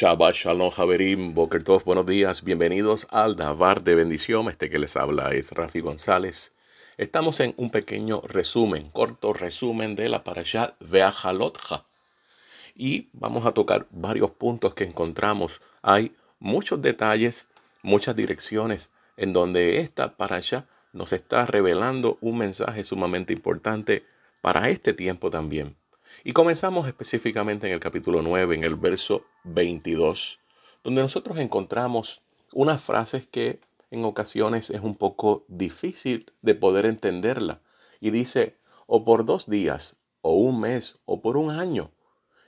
Shabbat Shalom Javerim, Boker Tov, buenos días, bienvenidos al Davar de Bendición. Este que les habla es Rafi González. Estamos en un pequeño resumen, corto resumen de la Parashat Veajalotja. Y vamos a tocar varios puntos que encontramos. Hay muchos detalles, muchas direcciones en donde esta Parashat nos está revelando un mensaje sumamente importante para este tiempo también. Y comenzamos específicamente en el capítulo 9, en el verso 22, donde nosotros encontramos unas frases que en ocasiones es un poco difícil de poder entenderla. Y dice, o por dos días, o un mes, o por un año.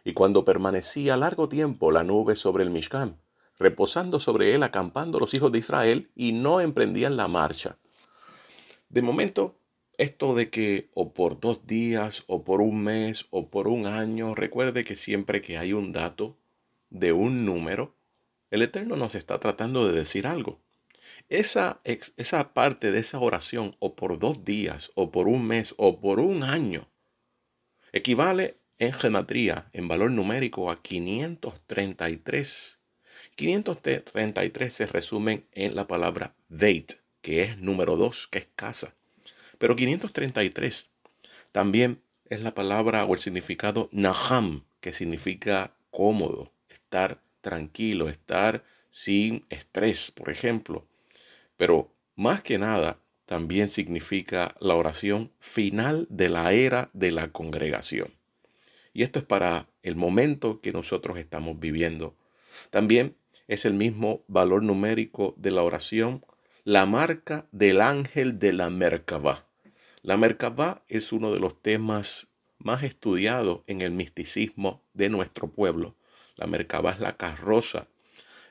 Y cuando permanecía largo tiempo la nube sobre el Mishkan, reposando sobre él, acampando los hijos de Israel, y no emprendían la marcha. De momento, esto de que o por dos días, o por un mes, o por un año, recuerde que siempre que hay un dato de un número, el Eterno nos está tratando de decir algo. Esa, esa parte de esa oración, o por dos días, o por un mes, o por un año, equivale en gematría, en valor numérico, a 533. 533 se resumen en la palabra date, que es número dos, que es casa. Pero 533 también es la palabra o el significado naham, que significa cómodo, estar tranquilo, estar sin estrés, por ejemplo. Pero más que nada, también significa la oración final de la era de la congregación. Y esto es para el momento que nosotros estamos viviendo. También es el mismo valor numérico de la oración, la marca del ángel de la Merkabah. La Merkabah es uno de los temas más estudiados en el misticismo de nuestro pueblo. La Merkabah es la carroza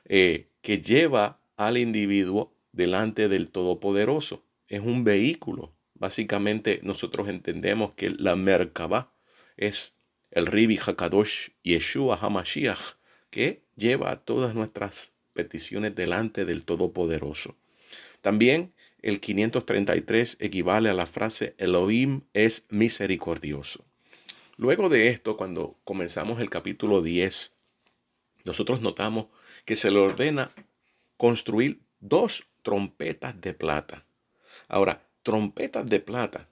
eh, que lleva al individuo delante del Todopoderoso. Es un vehículo. Básicamente nosotros entendemos que la Merkabah es el Ribi Hakadosh Yeshua Hamashiach que lleva todas nuestras peticiones delante del Todopoderoso. También el 533 equivale a la frase Elohim es misericordioso. Luego de esto, cuando comenzamos el capítulo 10, nosotros notamos que se le ordena construir dos trompetas de plata. Ahora, trompetas de plata,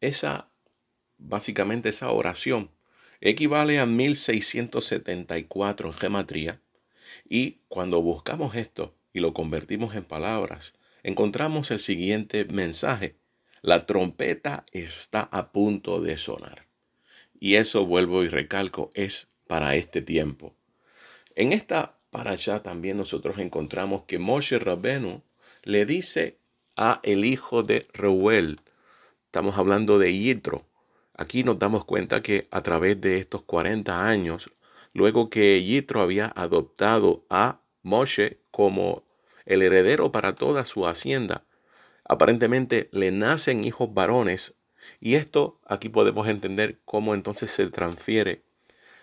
esa, básicamente esa oración, equivale a 1674 en gematría. Y cuando buscamos esto y lo convertimos en palabras, encontramos el siguiente mensaje. La trompeta está a punto de sonar. Y eso vuelvo y recalco, es para este tiempo. En esta para allá también nosotros encontramos que Moshe Rabenu le dice a el hijo de Reuel, estamos hablando de Yitro. Aquí nos damos cuenta que a través de estos 40 años, luego que Yitro había adoptado a Moshe como el heredero para toda su hacienda. Aparentemente le nacen hijos varones y esto aquí podemos entender cómo entonces se transfiere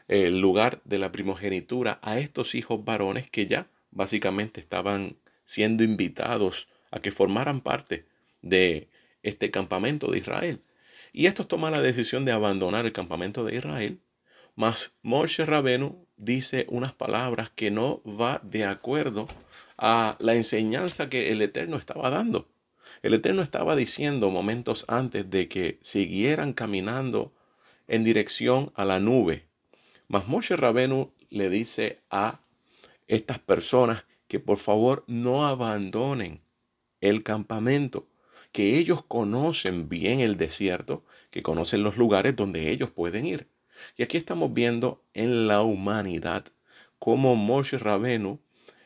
el lugar de la primogenitura a estos hijos varones que ya básicamente estaban siendo invitados a que formaran parte de este campamento de Israel. Y estos toman la decisión de abandonar el campamento de Israel, mas Moshe Rabenu dice unas palabras que no va de acuerdo a la enseñanza que el Eterno estaba dando. El Eterno estaba diciendo momentos antes de que siguieran caminando en dirección a la nube. Mas Moshe Rabenu le dice a estas personas que por favor no abandonen el campamento, que ellos conocen bien el desierto, que conocen los lugares donde ellos pueden ir. Y aquí estamos viendo en la humanidad cómo Moshe Rabenu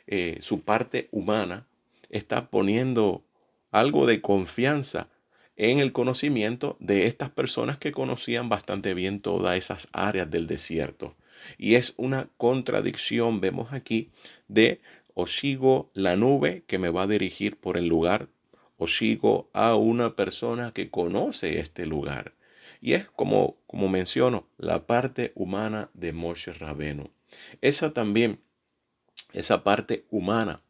eh, su parte humana, está poniendo algo de confianza en el conocimiento de estas personas que conocían bastante bien todas esas áreas del desierto. Y es una contradicción, vemos aquí, de o sigo la nube que me va a dirigir por el lugar, o sigo a una persona que conoce este lugar. Y es como, como menciono, la parte humana de Moshe Rabenu. Esa también esa parte humana.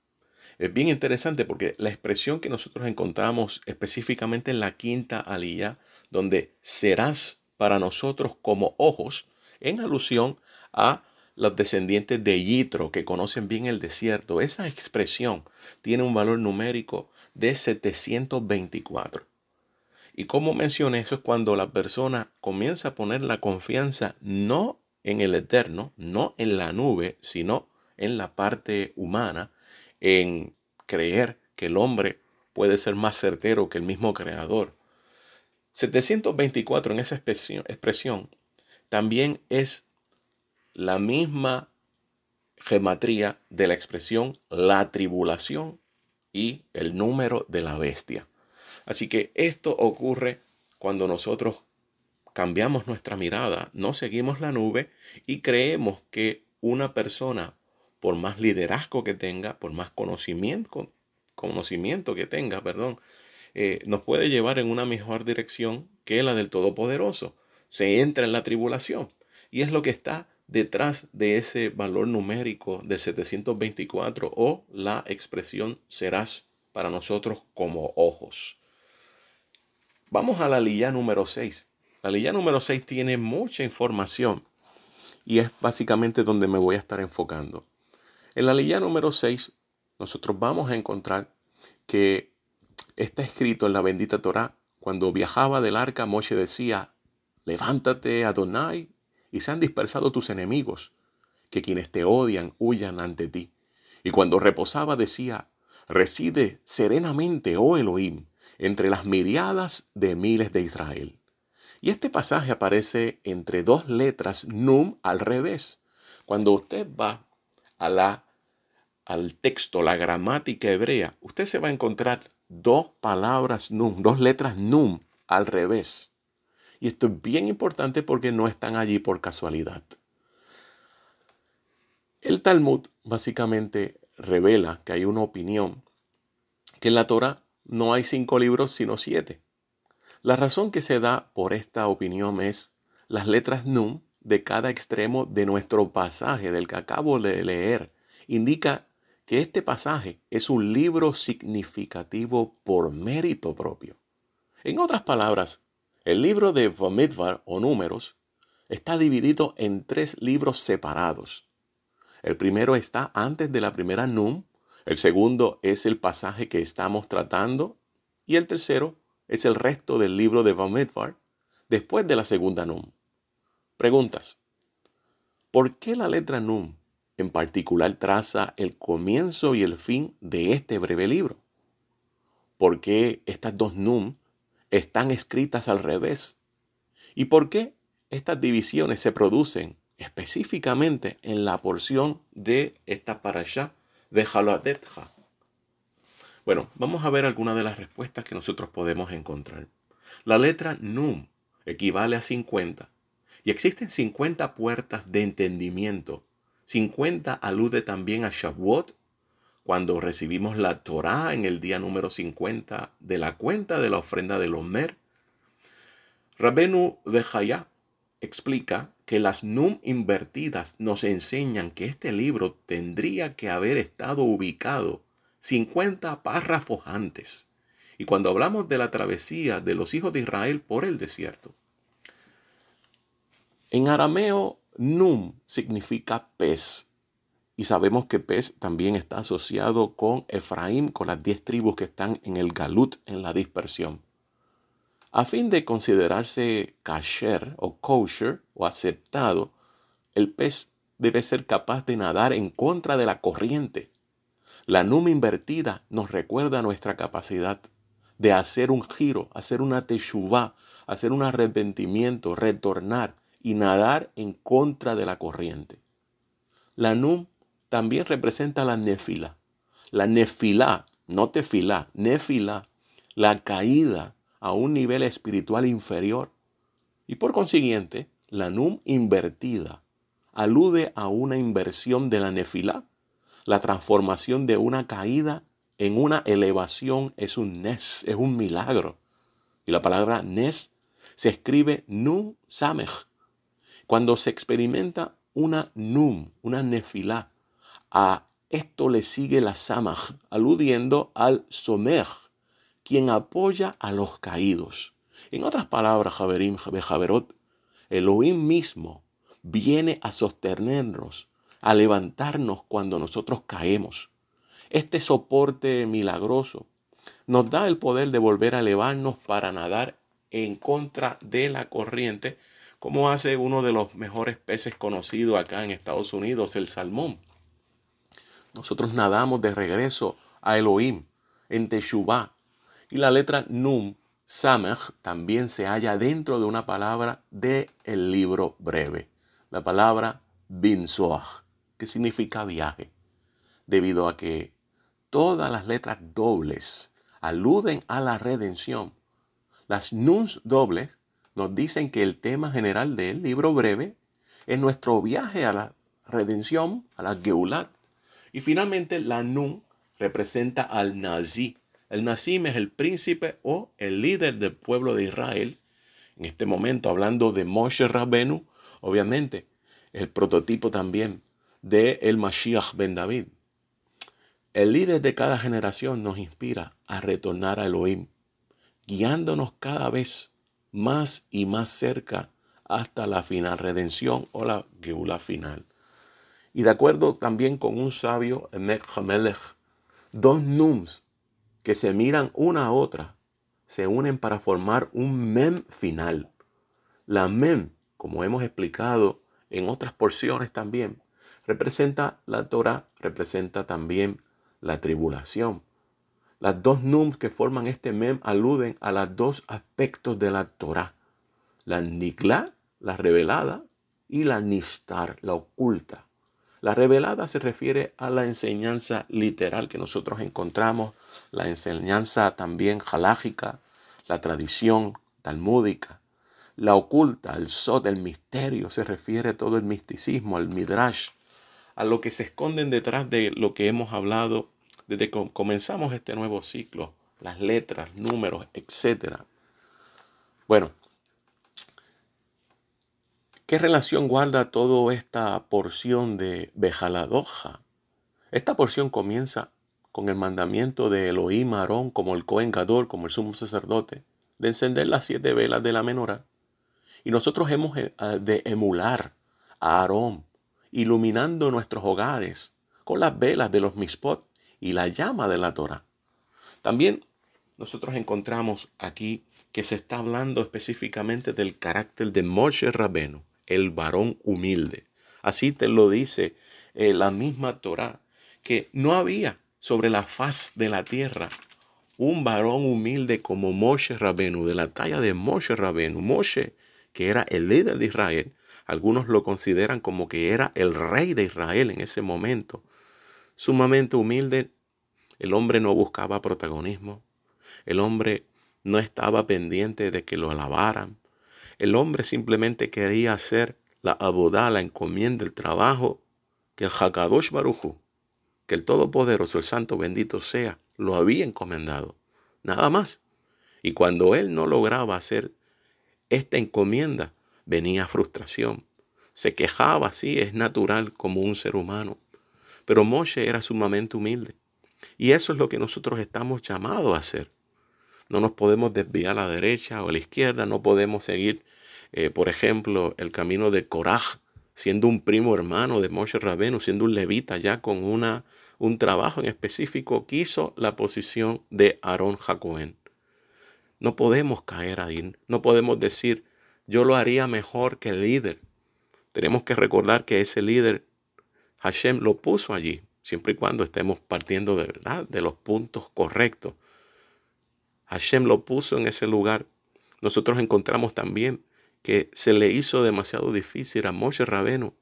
Es bien interesante porque la expresión que nosotros encontramos específicamente en la quinta alía, donde serás para nosotros como ojos, en alusión a los descendientes de Yitro que conocen bien el desierto, esa expresión tiene un valor numérico de 724. Y como mencioné, eso es cuando la persona comienza a poner la confianza no en el eterno, no en la nube, sino en la parte humana, en creer que el hombre puede ser más certero que el mismo creador. 724 en esa expresión, también es la misma gematría de la expresión la tribulación y el número de la bestia. Así que esto ocurre cuando nosotros cambiamos nuestra mirada, no seguimos la nube y creemos que una persona, por más liderazgo que tenga, por más conocimiento, que tenga, perdón, eh, nos puede llevar en una mejor dirección que la del Todopoderoso. Se entra en la tribulación y es lo que está detrás de ese valor numérico de 724 o la expresión serás para nosotros como ojos. Vamos a la lilla número 6. La lilla número 6 tiene mucha información y es básicamente donde me voy a estar enfocando. En la lilla número 6 nosotros vamos a encontrar que está escrito en la bendita Torá, cuando viajaba del arca, Moshe decía, levántate, Adonai, y se han dispersado tus enemigos, que quienes te odian huyan ante ti. Y cuando reposaba decía, reside serenamente, oh Elohim, entre las miriadas de miles de Israel. Y este pasaje aparece entre dos letras num al revés. Cuando usted va a la, al texto, la gramática hebrea, usted se va a encontrar dos palabras num, dos letras num al revés. Y esto es bien importante porque no están allí por casualidad. El Talmud básicamente revela que hay una opinión que en la Torah no hay cinco libros sino siete. La razón que se da por esta opinión es las letras num de cada extremo de nuestro pasaje del que acabo de leer indica que este pasaje es un libro significativo por mérito propio. En otras palabras, el libro de Vomidvar o Números está dividido en tres libros separados. El primero está antes de la primera Num, el segundo es el pasaje que estamos tratando y el tercero es el resto del libro de Vomidvar después de la segunda Num. Preguntas. ¿Por qué la letra Num en particular traza el comienzo y el fin de este breve libro. ¿Por qué estas dos num están escritas al revés? ¿Y por qué estas divisiones se producen específicamente en la porción de esta parasha de Haladetha? Bueno, vamos a ver algunas de las respuestas que nosotros podemos encontrar. La letra num equivale a 50 y existen 50 puertas de entendimiento 50 alude también a Shavuot, cuando recibimos la Torá en el día número 50 de la cuenta de la ofrenda del Omer. Rabenu de Hayá explica que las num invertidas nos enseñan que este libro tendría que haber estado ubicado 50 párrafos antes. Y cuando hablamos de la travesía de los hijos de Israel por el desierto, en arameo Num significa pez. Y sabemos que pez también está asociado con Efraín, con las diez tribus que están en el Galut, en la dispersión. A fin de considerarse kasher o kosher o aceptado, el pez debe ser capaz de nadar en contra de la corriente. La num invertida nos recuerda nuestra capacidad de hacer un giro, hacer una teshuvah, hacer un arrepentimiento, retornar y nadar en contra de la corriente. La num también representa la nefila. La nefila, no tefila, nefila, la caída a un nivel espiritual inferior. Y por consiguiente, la num invertida alude a una inversión de la nefila. La transformación de una caída en una elevación es un nes, es un milagro. Y la palabra nes se escribe nu samech, cuando se experimenta una num, una nefilá, a esto le sigue la samaj, aludiendo al somer, quien apoya a los caídos. En otras palabras, Javerim, Javerot, Elohim mismo viene a sostenernos, a levantarnos cuando nosotros caemos. Este soporte milagroso nos da el poder de volver a elevarnos para nadar en contra de la corriente, como hace uno de los mejores peces conocidos acá en Estados Unidos, el salmón. Nosotros nadamos de regreso a Elohim, en Teshuvah, y la letra Num, Samech, también se halla dentro de una palabra del el libro breve, la palabra Binsoach, que significa viaje, debido a que todas las letras dobles aluden a la redención. Las nuns dobles nos dicen que el tema general del libro breve es nuestro viaje a la redención, a la Geulat. Y finalmente la nun representa al nazi. El nazim es el príncipe o el líder del pueblo de Israel. En este momento hablando de Moshe Rabbenu, obviamente, el prototipo también de el Mashiach ben David. El líder de cada generación nos inspira a retornar a Elohim, guiándonos cada vez más y más cerca hasta la final redención o la geula final. Y de acuerdo también con un sabio, Emek Hamelech, dos nums que se miran una a otra se unen para formar un mem final. La mem, como hemos explicado en otras porciones también, representa la Torah, representa también la tribulación. Las dos nums que forman este mem aluden a los dos aspectos de la Torah. La nikla, la revelada, y la nistar, la oculta. La revelada se refiere a la enseñanza literal que nosotros encontramos, la enseñanza también halágica, la tradición talmúdica. La oculta, el sod, el misterio, se refiere a todo el misticismo, al midrash, a lo que se esconden detrás de lo que hemos hablado desde que comenzamos este nuevo ciclo, las letras, números, etc. Bueno, ¿qué relación guarda toda esta porción de Bejaladoja? Esta porción comienza con el mandamiento de Elohim Aarón como el Cohen Gadol, como el sumo sacerdote, de encender las siete velas de la menorá. Y nosotros hemos eh, de emular a Aarón, iluminando nuestros hogares con las velas de los mispot y la llama de la Torah. También nosotros encontramos aquí que se está hablando específicamente del carácter de Moshe Rabenu, el varón humilde. Así te lo dice eh, la misma Torah, que no había sobre la faz de la tierra un varón humilde como Moshe Rabenu, de la talla de Moshe Rabenu. Moshe, que era el líder de Israel, algunos lo consideran como que era el rey de Israel en ese momento sumamente humilde. El hombre no buscaba protagonismo. El hombre no estaba pendiente de que lo alabaran. El hombre simplemente quería hacer la abodá, la encomienda, el trabajo que el Hakadosh Baruchu, que el Todopoderoso, el Santo bendito sea, lo había encomendado. Nada más. Y cuando él no lograba hacer esta encomienda, venía frustración. Se quejaba, así es natural como un ser humano. Pero Moshe era sumamente humilde. Y eso es lo que nosotros estamos llamados a hacer. No nos podemos desviar a la derecha o a la izquierda, no podemos seguir, eh, por ejemplo, el camino de Korah, siendo un primo hermano de Moshe Rabenu, siendo un levita ya con una, un trabajo en específico, quiso la posición de Aarón Jacoén. No podemos caer ahí, no podemos decir, yo lo haría mejor que el líder. Tenemos que recordar que ese líder Hashem lo puso allí, siempre y cuando estemos partiendo de verdad, de los puntos correctos. Hashem lo puso en ese lugar. Nosotros encontramos también que se le hizo demasiado difícil a Moshe Rabeno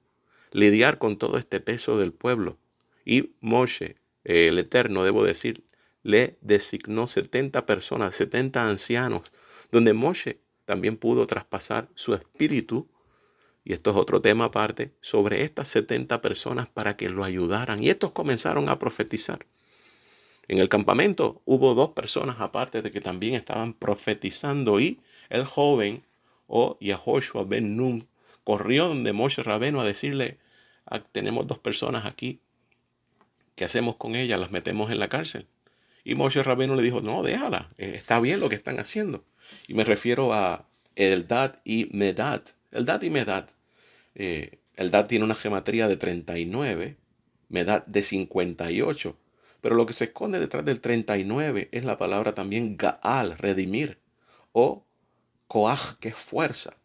lidiar con todo este peso del pueblo. Y Moshe, el Eterno, debo decir, le designó 70 personas, 70 ancianos, donde Moshe también pudo traspasar su espíritu y esto es otro tema aparte, sobre estas 70 personas para que lo ayudaran. Y estos comenzaron a profetizar. En el campamento hubo dos personas aparte de que también estaban profetizando y el joven o Yahoshua ben Nun corrió donde Moshe Rabeno a decirle, ah, tenemos dos personas aquí, ¿qué hacemos con ellas? ¿Las metemos en la cárcel? Y Moshe Rabeno le dijo, no, déjala, eh, está bien lo que están haciendo. Y me refiero a Eldad y Medad. Eldad y Medad eh, el dad tiene una geometría de 39, da de 58. Pero lo que se esconde detrás del 39 es la palabra también Gaal, redimir, o Koach, que es fuerza.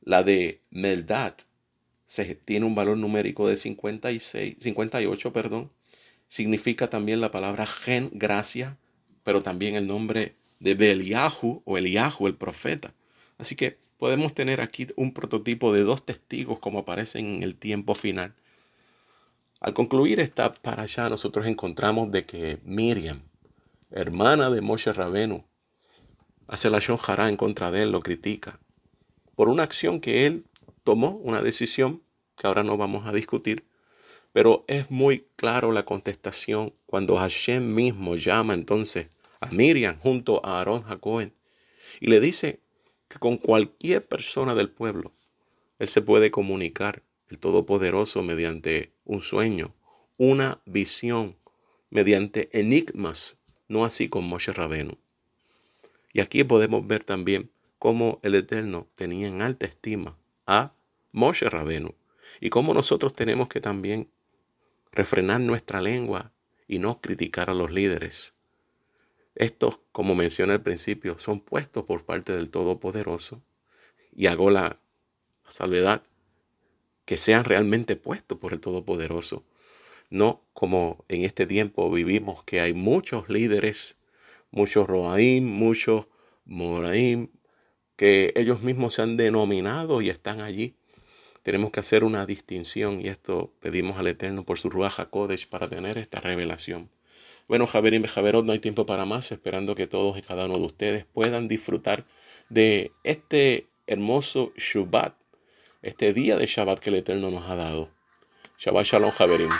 La de Meldad tiene un valor numérico de 56, 58, perdón. Significa también la palabra gen, gracia, pero también el nombre de Beliahu o Eliahu, el profeta. Así que podemos tener aquí un prototipo de dos testigos como aparecen en el tiempo final. Al concluir esta para allá, nosotros encontramos de que Miriam, hermana de Moshe Rabenu, hace la shonjara en contra de él, lo critica, por una acción que él tomó, una decisión que ahora no vamos a discutir, pero es muy claro la contestación cuando Hashem mismo llama entonces a Miriam junto a Aarón Jacob y le dice que con cualquier persona del pueblo él se puede comunicar el Todopoderoso mediante un sueño, una visión, mediante enigmas, no así con Moshe Rabenu. Y aquí podemos ver también cómo el Eterno tenía en alta estima a Moshe Rabenu y cómo nosotros tenemos que también refrenar nuestra lengua y no criticar a los líderes. Estos, como mencioné al principio, son puestos por parte del Todopoderoso y hago la salvedad que sean realmente puestos por el Todopoderoso. No como en este tiempo vivimos que hay muchos líderes, muchos Roaim, muchos Moraim, que ellos mismos se han denominado y están allí. Tenemos que hacer una distinción y esto pedimos al Eterno por su Ruaja Kodesh para tener esta revelación. Bueno, Javerim Javerot, no hay tiempo para más, esperando que todos y cada uno de ustedes puedan disfrutar de este hermoso Shabbat este día de Shabbat que el Eterno nos ha dado. Shabbat Shalom, Javerim.